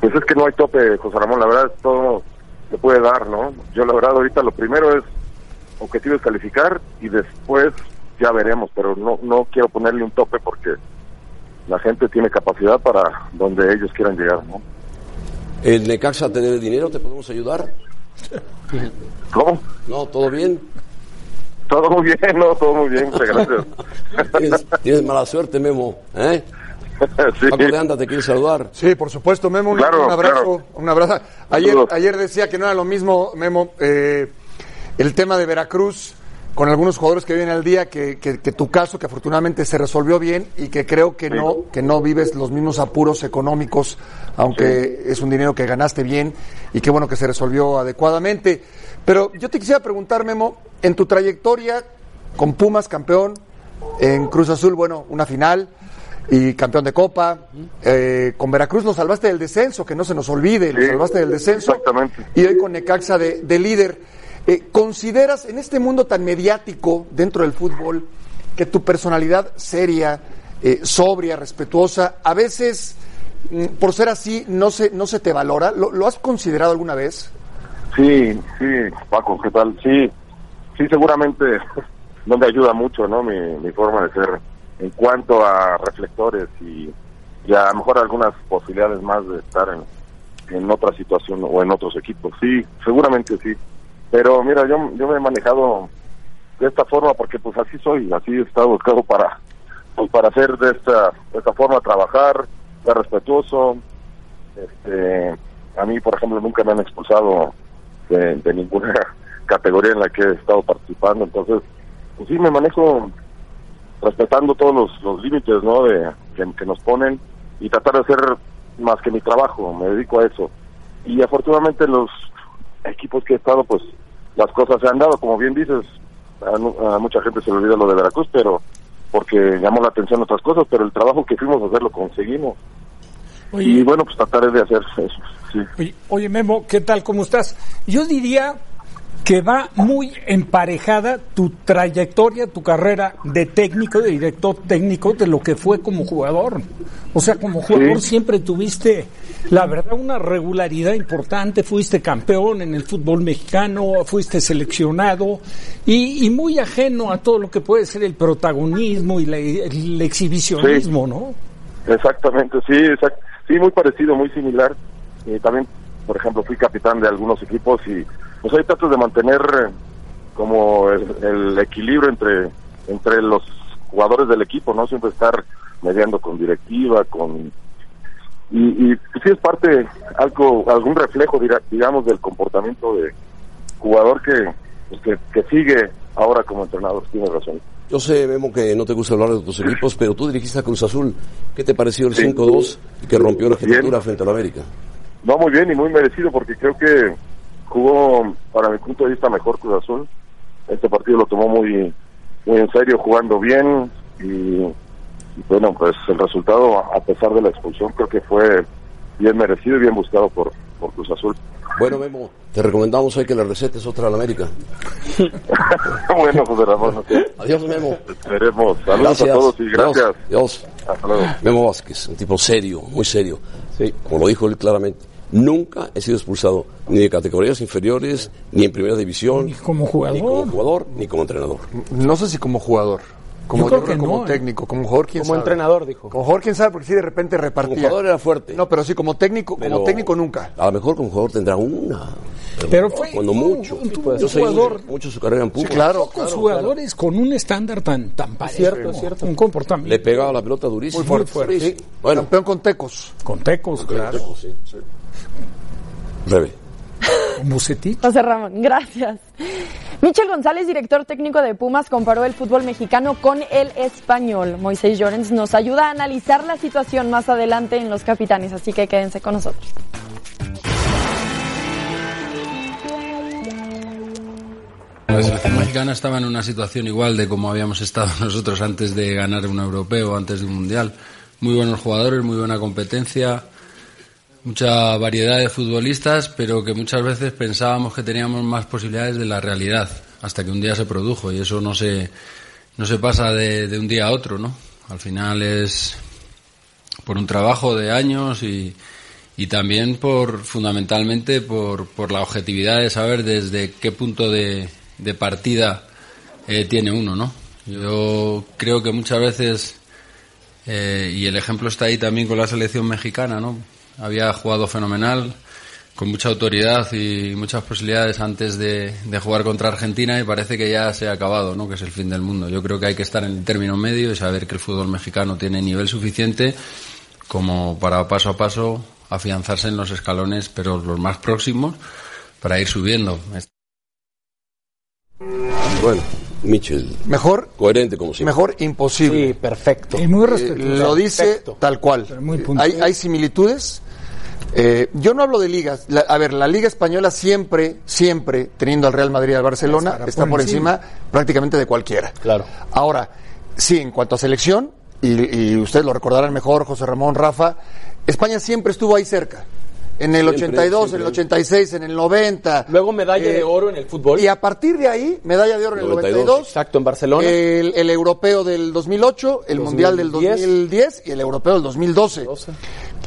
Pues es que no hay tope, José Ramón, la verdad todo se puede dar, ¿no? Yo la verdad ahorita lo primero es objetivo es calificar y después ya veremos, pero no no quiero ponerle un tope porque la gente tiene capacidad para donde ellos quieran llegar, ¿no? ¿El Necaxa tener dinero? ¿Te podemos ayudar? ¿Cómo? No, ¿todo bien? Todo muy bien, <laughs> no, todo muy bien, muchas gracias. <laughs> Tienes, tienes mala suerte, Memo. ¿eh? <laughs> Sí. Paco de Anda te quiere saludar. Sí, por supuesto, Memo, un, Claro, un abrazo, claro. un abrazo. Ayer, ayer decía que no era lo mismo, Memo, eh, el tema de Veracruz con algunos jugadores que viven al día, que, que- que tu caso, que afortunadamente se resolvió bien y que creo que no, que no vives los mismos apuros económicos, aunque es un dinero que ganaste bien y qué bueno que se resolvió adecuadamente. Pero yo te quisiera preguntar, Memo, en tu trayectoria con Pumas campeón, en Cruz Azul, bueno, una final y campeón de Copa. Eh, con Veracruz lo salvaste del descenso, que no se nos olvide, lo Sí, salvaste del descenso. exactamente. Y hoy con Necaxa de, de líder. Eh, ¿Consideras en este mundo tan mediático dentro del fútbol que tu personalidad seria, eh, sobria, respetuosa, a veces, mm, por ser así, no se, no se te valora? ¿Lo, has considerado alguna vez? Sí, sí, Paco, ¿qué tal? Sí, sí, seguramente <laughs> no me ayuda mucho, ¿no? Mi, mi forma de ser en cuanto a reflectores y, y a lo mejor algunas posibilidades más de estar en, en otra situación o en otros equipos. Sí, seguramente sí. Pero mira, yo, yo me he manejado de esta forma porque pues así soy, así he estado buscado para, pues para hacer de esta, de esta forma, trabajar, ser respetuoso, este, a mí, por ejemplo, nunca me han expulsado de, de ninguna <laughs> categoría en la que he estado participando. Entonces, pues sí, me manejo respetando todos los, los límites ¿no? de, que, que nos ponen y tratar de hacer más que mi trabajo. Me dedico a eso. Y afortunadamente en los equipos que he estado, pues las cosas se han dado. Como bien dices, a, a mucha gente se le olvida lo de Veracruz, pero porque llamó la atención otras cosas, pero el trabajo que fuimos a hacer lo conseguimos. Y bueno, pues trataré de hacer eso, sí. oye, oye, Memo, ¿qué tal? ¿Cómo estás? Yo diría que va muy emparejada tu trayectoria, tu carrera de técnico, de director técnico, de lo que fue como jugador. O sea, como jugador Sí. siempre tuviste, la verdad, una regularidad importante, fuiste campeón en el fútbol mexicano, fuiste seleccionado y, y muy ajeno a todo lo que puede ser el protagonismo y la- el exhibicionismo, ¿no? Exactamente, sí, exact- sí, muy parecido, muy similar. Y también, por ejemplo, fui capitán de algunos equipos y pues ahí trato de mantener eh, como el, el equilibrio entre entre los jugadores del equipo, no siempre estar mediando con directiva, con y, y sí es parte algo algún reflejo digamos del comportamiento de jugador que pues, que, que sigue ahora como entrenador, tiene razón. Yo sé, Memo, que no te gusta hablar de tus equipos, pero tú dirigiste a Cruz Azul. ¿Qué te pareció el Sí. 5-2 y que rompió la arquitectura frente a la América? No, muy bien y muy merecido porque creo que jugó, para mi punto de vista, mejor Cruz Azul. Este partido lo tomó muy muy en serio, jugando bien, y, y bueno, pues el resultado, a pesar de la expulsión, creo que fue bien merecido y bien buscado por, por Cruz Azul. Bueno, Memo, te recomendamos hoy que le recetes otra a <laughs> la América. bueno, José Ramón, ok. Adiós, Memo. Esperemos. Saludos a todos y gracias. Adiós. Hasta luego. Memo Vázquez, un tipo serio, muy serio. Sí. Como lo dijo él claramente. Nunca he sido expulsado ni de categorías inferiores, ni en primera división, Ni como jugador. ni como jugador, ni como entrenador. No sé si como jugador. Como, Yo creo yo que creo como no, ¿eh? técnico, como jugador, quién Como sabe. entrenador, dijo. Como jugador, quién sabe, porque sí de repente Como repartía. jugador era fuerte. No, pero sí, como técnico, pero como técnico nunca. A lo mejor como jugador tendrá una. Pero fue- Cuando mucho. Yo seguí jugador- mucho, su carrera en Pumas. claro. Pocos jugadores con un estándar tan, tan parejo. Cierto, cierto. Un comportamiento. Le pegaba la pelota durísimo. Muy fuerte. Sí. Bueno, Campeón con Tecos. Con tecos, claro. sí. Rebe. Bucetich. José Ramón, gracias. Michel González, director técnico de Pumas, comparó el fútbol mexicano con el español. Moisés Llorens nos ayuda a analizar la situación más adelante en Los Capitanes, así que quédense con nosotros. La selección mexicana estaba en una situación igual de como habíamos estado <laughs> nosotros antes de ganar un europeo, antes de un mundial. Muy buenos jugadores, muy buena competencia, mucha variedad de futbolistas, pero que muchas veces pensábamos que teníamos más posibilidades de la realidad, hasta que un día se produjo y eso no se, no se pasa de, un día a otro, ¿no? Al final es por un trabajo de años y, y también por fundamentalmente por, por la objetividad de saber desde qué punto de, de partida eh, tiene uno, ¿no? Yo creo que muchas veces eh, y el ejemplo está ahí también con la selección mexicana, ¿no? Había jugado fenomenal, con mucha autoridad y muchas posibilidades antes de, de jugar contra Argentina y parece que ya se ha acabado, ¿no? Que es el fin del mundo. Yo creo que hay que estar en el término medio y saber que el fútbol mexicano tiene nivel suficiente como para paso a paso afianzarse en los escalones, pero los más próximos, para ir subiendo. Bueno, Mitchell, Mejor, coherente como siempre. mejor imposible. Sí, perfecto. Y muy Eh, respetuoso. lo dice Perfecto. tal cual. muy puntual. hay, hay similitudes. Eh, yo no hablo de ligas. La- a ver, la Liga Española siempre, siempre, teniendo al Real Madrid y al Barcelona, Estará está por encima. encima prácticamente de cualquiera. Claro. Ahora, sí, en cuanto a selección, y, y ustedes lo recordarán mejor, José Ramón, Rafa, España siempre estuvo ahí cerca. En el Siempre, 82, en siempre. el 86, en el 90. Luego medalla Eh, de oro en el fútbol. Y a partir de ahí, medalla de oro en el 92, 92. Exacto, en Barcelona. El, el europeo del 2008, el mundial del 2010. 2010 y el europeo del 2012. 12.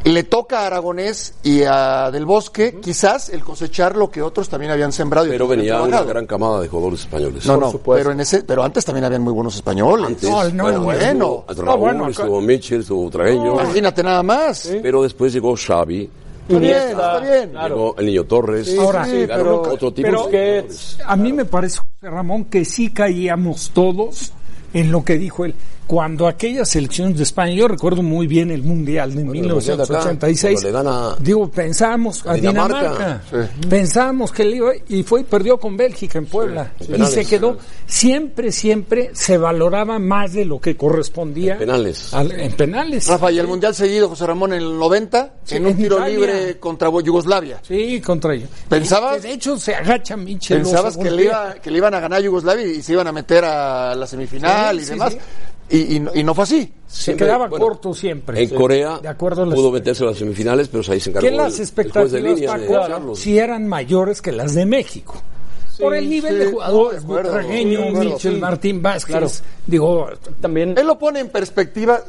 Le toca a Aragonés y a Del Bosque, quizás, el cosechar lo que otros también habían sembrado. y Pero venía una gran camada de jugadores españoles. No, por no, supuesto. pero, en ese, pero antes también habían muy buenos españoles. Antes, No, no, bueno, no, bueno. estuvo No, Raúl, bueno, acá- estuvo Mitchell, estuvo Tragueño, Imagínate nada más. pero después llegó Xavi, Está bien, está bien. claro. llegó el Niño Torres, Ahora, sí, pero- otro tipo pero- de. A mí me parece, José Ramón, que sí caíamos todos en lo que dijo él. Cuando aquella selección de España, yo recuerdo muy bien el Mundial de Bueno, el Mundial de acá, 1986. cuando le gana digo, pensábamos a Dinamarca. Dinamarca, pensábamos que le iba y fue y perdió con Bélgica en Puebla y penales. se quedó. Siempre, siempre se valoraba más de lo que correspondía En penales. al- en penales. Rafa, y el mundial seguido, José Ramón, en el 90, Sí, en un en tiro Italia. libre contra Yugoslavia. Sí, contra ellos. ¿Pensabas? Que de hecho se agacha Michel. Pensabas que le, iba, que le iban a ganar a Yugoslavia y se iban a meter a la semifinal Sí, y sí, demás. Y, y no- y no fue así. Se quedaba bueno, corto siempre. En Sí. Corea De acuerdo a las- pudo meterse a las semifinales, pero ahí se encargó que el- las el expectativas, de línea Paco, si eran mayores que las de México. Por el nivel sí, de jugadores, Butragueño, Michel, sí. Martín Vázquez, Claro. digo, También. Él lo pone en perspectiva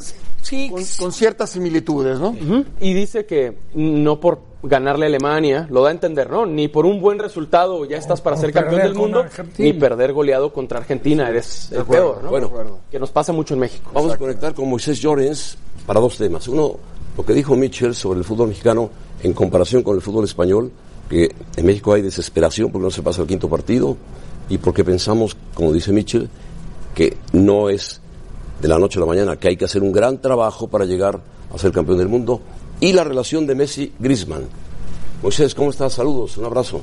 sí, con, con ciertas similitudes, ¿no? Y dice que no por ganarle a Alemania, lo da a entender, ¿no? Ni por un buen resultado ya estás para o ser campeón del mundo, Argentina. ni perder goleado contra Argentina, eres el peor, ¿no? Bueno, Que nos pasa mucho en México. Vamos a conectar con Moisés Llorens para dos temas. Uno, lo que dijo Mitchell sobre el fútbol mexicano en comparación con el fútbol español, que en México hay desesperación porque no se pasa el quinto partido y porque pensamos, como dice Mitchell, que no es de la noche a la mañana, que hay que hacer un gran trabajo para llegar a ser campeón del mundo. Y la relación de Messi-Grisman. Moisés, ¿cómo estás? Saludos, un abrazo.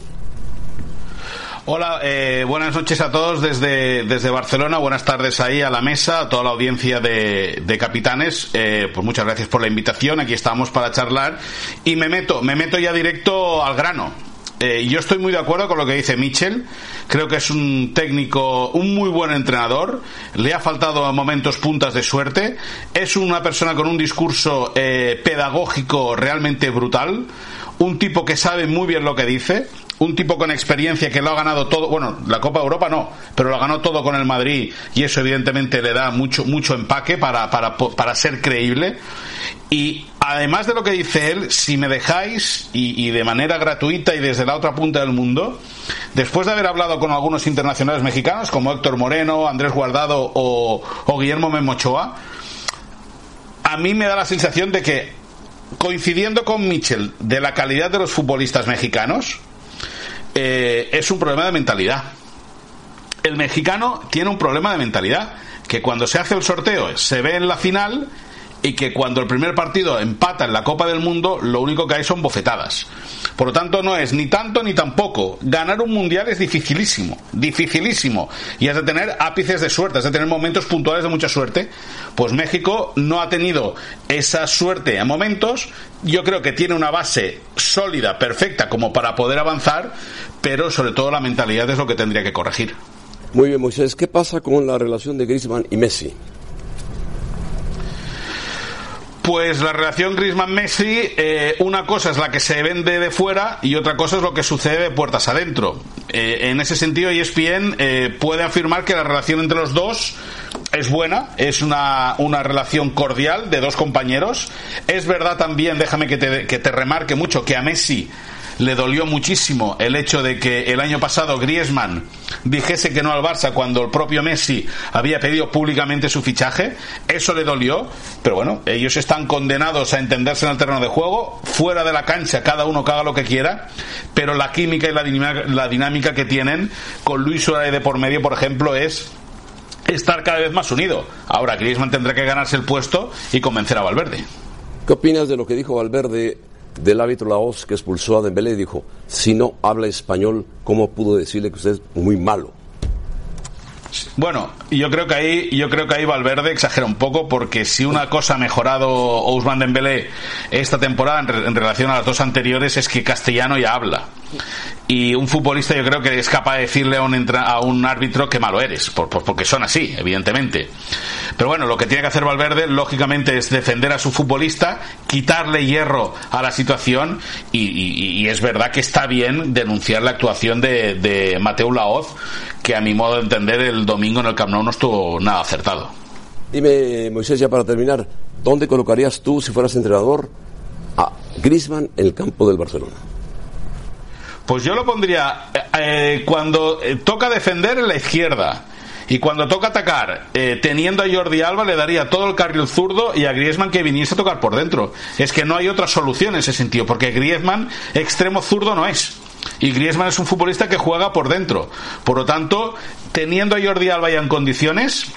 Hola, eh, buenas noches a todos desde, desde Barcelona. Buenas tardes ahí a la mesa, a toda la audiencia de, capitanes. Eh, pues muchas gracias por la invitación. Aquí estamos para charlar. Y me meto, me meto ya directo al grano. Eh, yo estoy muy de acuerdo con lo que dice Mitchell. Creo que es un técnico, un muy buen entrenador. Le ha faltado a momentos puntas de suerte. Es una persona con un discurso eh, pedagógico realmente brutal. Un tipo que sabe muy bien lo que dice un tipo con experiencia que lo ha ganado todo, bueno, la Copa Europa no, pero lo ganó todo con el Madrid y eso evidentemente le da mucho, mucho empaque para, para, para ser creíble. Y además de lo que dice él, si me dejáis, y, de manera gratuita y desde la otra punta del mundo, después de haber hablado con algunos internacionales mexicanos como Héctor Moreno, Andrés Guardado o, o Guillermo Memochoa, a mí me da la sensación de que, coincidiendo con Mitchell, de la calidad de los futbolistas mexicanos, eh, es un problema de mentalidad. El mexicano tiene un problema de mentalidad, que cuando se hace el sorteo se ve en la final y que cuando el primer partido empata en la Copa del Mundo, lo único que hay son bofetadas. Por lo tanto, no es ni tanto ni tampoco. Ganar un mundial es dificilísimo, dificilísimo. Y has de tener ápices de suerte, has de tener momentos puntuales de mucha suerte. Pues México no ha tenido esa suerte a momentos. Yo creo que tiene una base sólida, perfecta, como para poder avanzar, pero sobre todo la mentalidad es lo que tendría que corregir. Muy bien, Moisés. ¿Qué pasa con la relación de Griezmann y Messi? Pues la relación Griezmann-Messi, eh, una cosa es la que se vende de fuera y otra cosa es lo que sucede de puertas adentro. Eh, en ese sentido, ESPN eh, puede afirmar que la relación entre los dos es buena, es una, una relación cordial de dos compañeros. Es verdad también, déjame que te, que te remarque mucho, que a Messi le dolió muchísimo el hecho de que el año pasado Griezmann dijese que no al Barça cuando el propio Messi había pedido públicamente su fichaje. Eso le dolió, pero bueno, ellos están condenados a entenderse en el terreno de juego. Fuera de la cancha, cada uno que haga lo que quiera, pero la química y la dinámica, la dinámica que tienen con Luis Suárez de por medio, por ejemplo, es estar cada vez más unido. Ahora Griezmann tendrá que ganarse el puesto y convencer a Valverde. ¿Qué opinas de lo que dijo Valverde del árbitro Laos que expulsó a Dembélé y dijo, si no habla español, ¿cómo pudo decirle que usted es muy malo? Bueno, yo creo que ahí, yo creo que ahí Valverde exagera un poco porque si una cosa ha mejorado Ousmane Dembélé esta temporada en, relación a las dos anteriores es que castellano ya habla y un futbolista yo creo que es capaz de decirle a un, a un árbitro que malo eres, porque son así, evidentemente. Pero bueno, lo que tiene que hacer Valverde, lógicamente, es defender a su futbolista, quitarle hierro a la situación y, es verdad que está bien denunciar la actuación de, de Mateo Laoz, que a mi modo de entender el domingo en el Camp Nou no estuvo nada acertado. Dime, Moisés, ya para terminar, ¿dónde colocarías tú, si fueras entrenador, a Griezmann en el campo del Barcelona? Pues yo lo pondría eh, eh, cuando eh, toca defender en la izquierda. Y cuando toca atacar, teniendo a Jordi Alba, le daría todo el carril zurdo y a Griezmann que viniese a tocar por dentro. Es que no hay otra solución en ese sentido, porque Griezmann extremo zurdo no es. Y Griezmann es un futbolista que juega por dentro. Por lo tanto, teniendo a Jordi Alba ya en condiciones,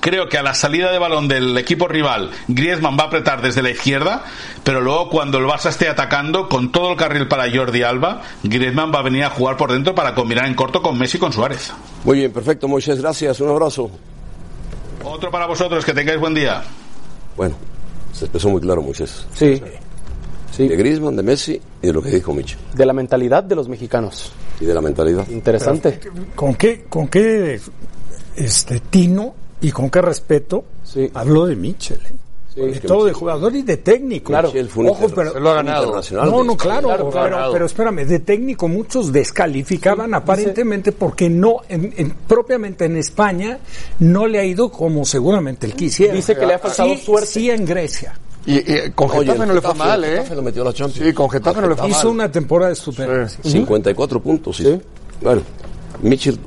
creo que a la salida de balón del equipo rival, Griezmann va a apretar desde la izquierda, pero luego cuando el Barça esté atacando con todo el carril para Jordi Alba, Griezmann va a venir a jugar por dentro para combinar en corto con Messi y con Suárez. Muy bien, perfecto, Moisés, gracias, un abrazo. Otro para vosotros, que tengáis buen día. Bueno, se expresó muy claro, Moisés. Sí. Sí. De Griezmann, de Messi y de lo que dijo Michel. De la mentalidad de los mexicanos. Y de la mentalidad. Interesante. ¿Con qué, con qué este, tino y con qué respeto habló de Mitchell. ¿eh? de todo de jugador y de técnico. Claro, Ojo, pero, lo ha ganado. No, no, claro, pero, espérame, de técnico muchos descalificaban aparentemente porque no, en, propiamente en España, no le ha ido como seguramente él quisiera. Dice que le ha faltado suerte. Sí, en Grecia. Y, con Getafe no le fue mal, ¿eh? Lo metió la Champions. Sí, con Getafe no le fue mal. Hizo una temporada estupenda. 54 puntos, sí. Bueno, Mitchell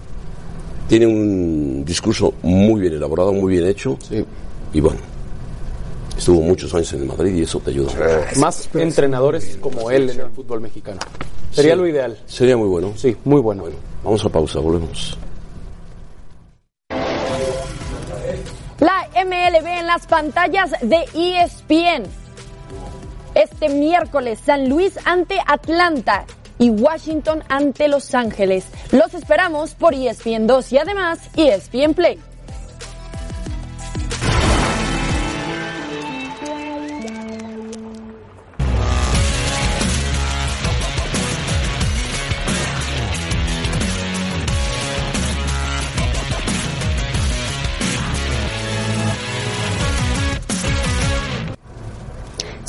tiene un discurso muy bien elaborado, muy bien hecho. Y bueno, estuvo muchos años en el Madrid y eso te ayuda. Más entrenadores como él en el fútbol mexicano. Sería lo ideal. Sería muy bueno. Sí, muy bueno. bueno. Vamos a pausa, volvemos. MLB en las pantallas de ESPN. Este miércoles, San Luis ante Atlanta y Washington ante Los Ángeles. Los esperamos por ESPN 2 y además ESPN Play.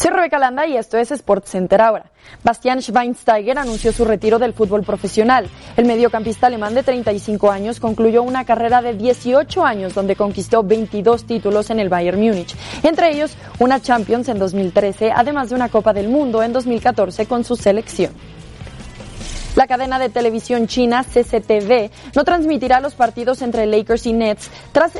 Rebeca Landa y esto es Sports Center ahora. Bastian Schweinsteiger anunció su retiro del fútbol profesional. El mediocampista alemán de 35 años concluyó una carrera de 18 años donde conquistó 22 títulos en el Bayern Múnich, entre ellos una Champions en 2013, además de una Copa del Mundo en 2014 con su selección. La cadena de televisión china CCTV no transmitirá los partidos entre Lakers y Nets tras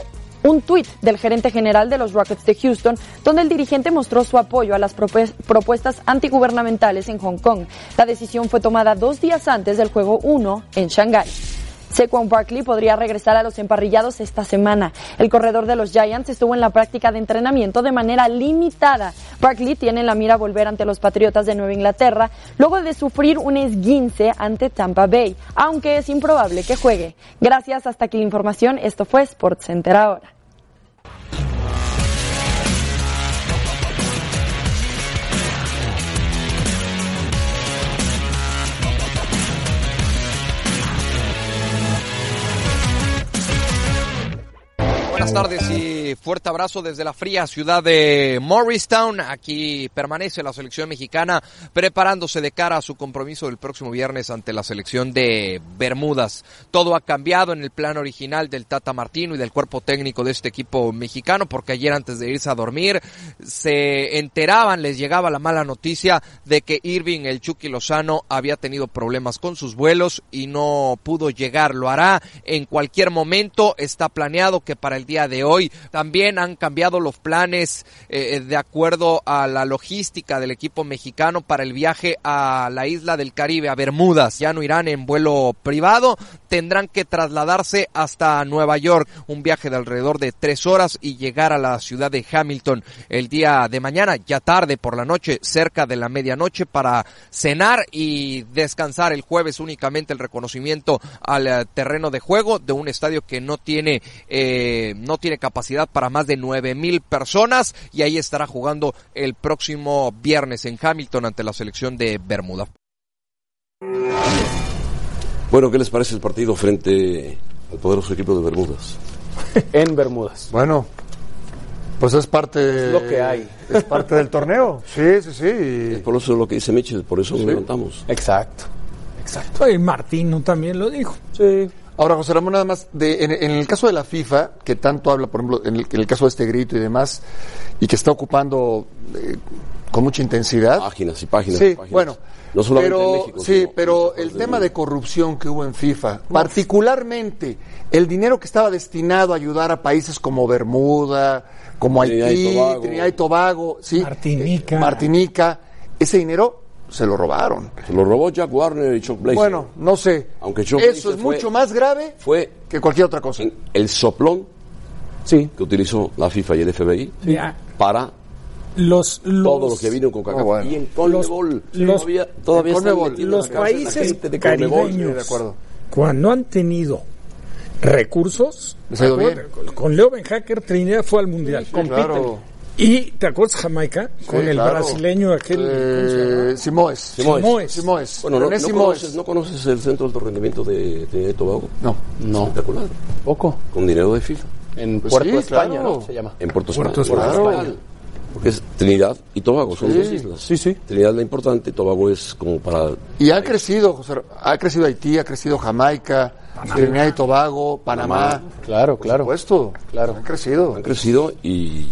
un tuit del gerente general de los Rockets de Houston, donde el dirigente mostró su apoyo a las propuestas antigubernamentales en Hong Kong. La decisión fue tomada dos días antes del juego 1 en Shanghái. Saquon Barkley podría regresar a los emparrillados esta semana. El corredor de los Giants estuvo en la práctica de entrenamiento de manera limitada. Barkley tiene en la mira volver ante los Patriotas de Nueva Inglaterra luego de sufrir un esguince ante Tampa Bay, aunque es improbable que juegue. Gracias, hasta aquí la información. Esto fue SportsCenter ahora. Buenas tardes y fuerte abrazo desde la fría ciudad de Morristown. Aquí permanece la selección mexicana preparándose de cara a su compromiso del próximo viernes ante la selección de Bermudas. Todo ha cambiado en el plan original del Tata Martino y del cuerpo técnico de este equipo mexicano porque ayer antes de irse a dormir se enteraban, les llegaba la mala noticia de que Irving, el Chucky Lozano, había tenido problemas con sus vuelos y no pudo llegar. Lo hará en cualquier momento. Está planeado que para el día de hoy. También han cambiado los planes eh, de acuerdo a la logística del equipo mexicano para el viaje a la isla del Caribe, a Bermudas. Ya no irán en vuelo privado, tendrán que trasladarse hasta Nueva York, un viaje de alrededor de tres horas y llegar a la ciudad de Hamilton el día de mañana, ya tarde por la noche, cerca de la medianoche para cenar y descansar el jueves únicamente el reconocimiento al eh, terreno de juego de un estadio que no tiene eh, no tiene capacidad para más de nueve mil personas y ahí estará jugando el próximo viernes en Hamilton ante la selección de Bermuda. Bueno, ¿qué les parece el partido frente al poderoso equipo de Bermudas? <laughs> en Bermudas. Bueno, pues es parte. Es lo que hay. Es parte del torneo. <laughs> Sí, sí, sí. Es por eso lo que dice Michel, por eso nos levantamos. Exacto. Exacto. Y Martino también lo dijo. Sí. Ahora, José Ramón, nada más, de, en, en, el caso de la FIFA, que tanto habla, por ejemplo, en el, en el caso de este grito y demás, y que está ocupando eh, con mucha intensidad. Páginas y páginas. Sí, y páginas. bueno. No solamente pero, en México. Sí, sino pero el tema de corrupción que hubo en FIFA, particularmente el dinero que estaba destinado a ayudar a países como Bermuda, como Trinidad y Haití, Tobago. Trinidad y Tobago, sí, Martinica. eh, Martinica, ese dinero se lo robaron. Se lo robó Jack Warner y Chuck Blazer. Bueno, no sé. Aunque Chuck Eso Blazer es fue- mucho más grave fue que cualquier otra cosa. el soplón Sí. que utilizó la FIFA y el FBI para los, los, todo lo que vino con. Oh, bueno. Y en Conmebol los- todavía, todavía en están Conmebol. metiendo los países de caribeños, de acuerdo. cuando han tenido recursos, bien. con- con Leo Ben Hacker, Trinidad fue al Mundial. compiten. claro. Y, ¿te acuerdas Jamaica? Con Sí, el claro. brasileño aquel. Eh, Simoes. Simoes. Simoes. Simoes. Bueno, no, no Simoes. conoces, ¿no conoces el centro de alto rendimiento de Trinidad y Tobago? No. No. Espectacular. Poco. Con dinero de FIFA. En Pues Puerto sí, España, claro. ¿no? Se llama. En Puerto, Puerto España. España. España. Porque es Trinidad y Tobago, son Sí. dos islas. Sí, sí. Trinidad es la importante, Tobago es como para... Y ha crecido, José, ha crecido Haití, ha crecido Jamaica, Trinidad y Tobago, Panamá. Claro, claro. Por supuesto. Claro. Han crecido. Han crecido y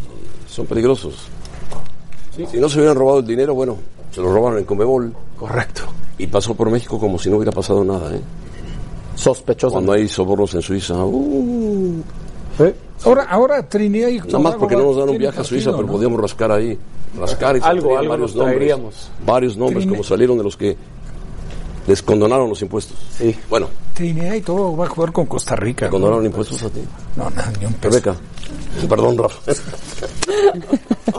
son peligrosos. Si no se hubieran robado el dinero, bueno, se lo robaron en Conmebol Correcto. y pasó por México como si no hubiera pasado nada, ¿eh? Sospechoso. Cuando hay sobornos en Suiza, uh, Ahora, ahora Trinidad y nada más porque no nos dan un viaje a Suiza, partido, pero ¿no? podíamos rascar ahí. Rascar y Algo, algo varios nombres. Varios nombres, Trine- como salieron de los que les condonaron los impuestos. Sí. Bueno, Trinidad y Tobago va a jugar con Costa Rica. ¿te condonaron impuestos a ti? No, no, ni un peso. Rebeca. Perdón, Rafa. <laughs>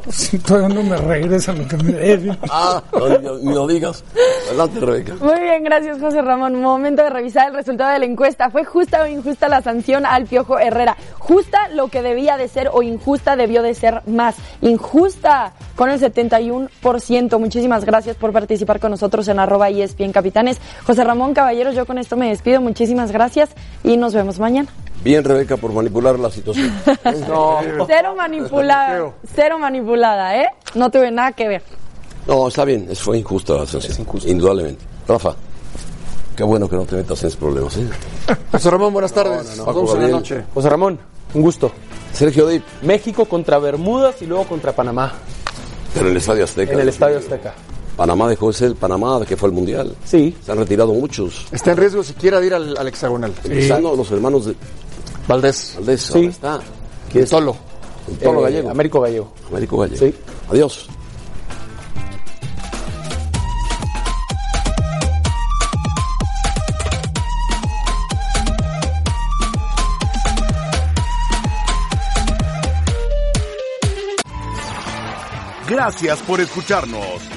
Si todavía no me regresan lo que me deben. Ah, no, ni- ni lo digas. Adelante, Rebeca. Muy bien, gracias José Ramón. Momento de revisar el resultado de la encuesta. ¿Fue justa o injusta la sanción al Piojo Herrera? Justa lo que debía de ser o injusta debió de ser más. Injusta con el 71%. Muchísimas gracias por participar con nosotros en arroba ESPN Capitanes. José Ramón Caballeros, yo con esto me despido. Muchísimas gracias y nos vemos mañana. Bien, Rebeca, por manipular la situación. <laughs> No. Cero manipulada, cero manipulada, ¿eh? No tuve nada que ver. No, está bien, eso fue la sanción, indudablemente. Rafa, qué bueno que no te metas en esos problemas. ¿eh? José Ramón, buenas tardes. No, no, no. Nos vemos en la Gabriel. noche. José Ramón, un gusto. Sergio Dip, México contra Bermudas y luego contra Panamá pero en el Estadio Azteca. en el Estadio Azteca. Panamá dejó de ser el Panamá que fue el Mundial. Sí. Se han retirado muchos. Está en riesgo siquiera de ir al, al hexagonal. Empezando los hermanos de Valdés. Valdés. Sí. ahora está. ¿Quién es Tolo? El Tolo Eh, Gallego. Américo Gallego. Américo Gallego. Sí. Adiós. Gracias por escucharnos.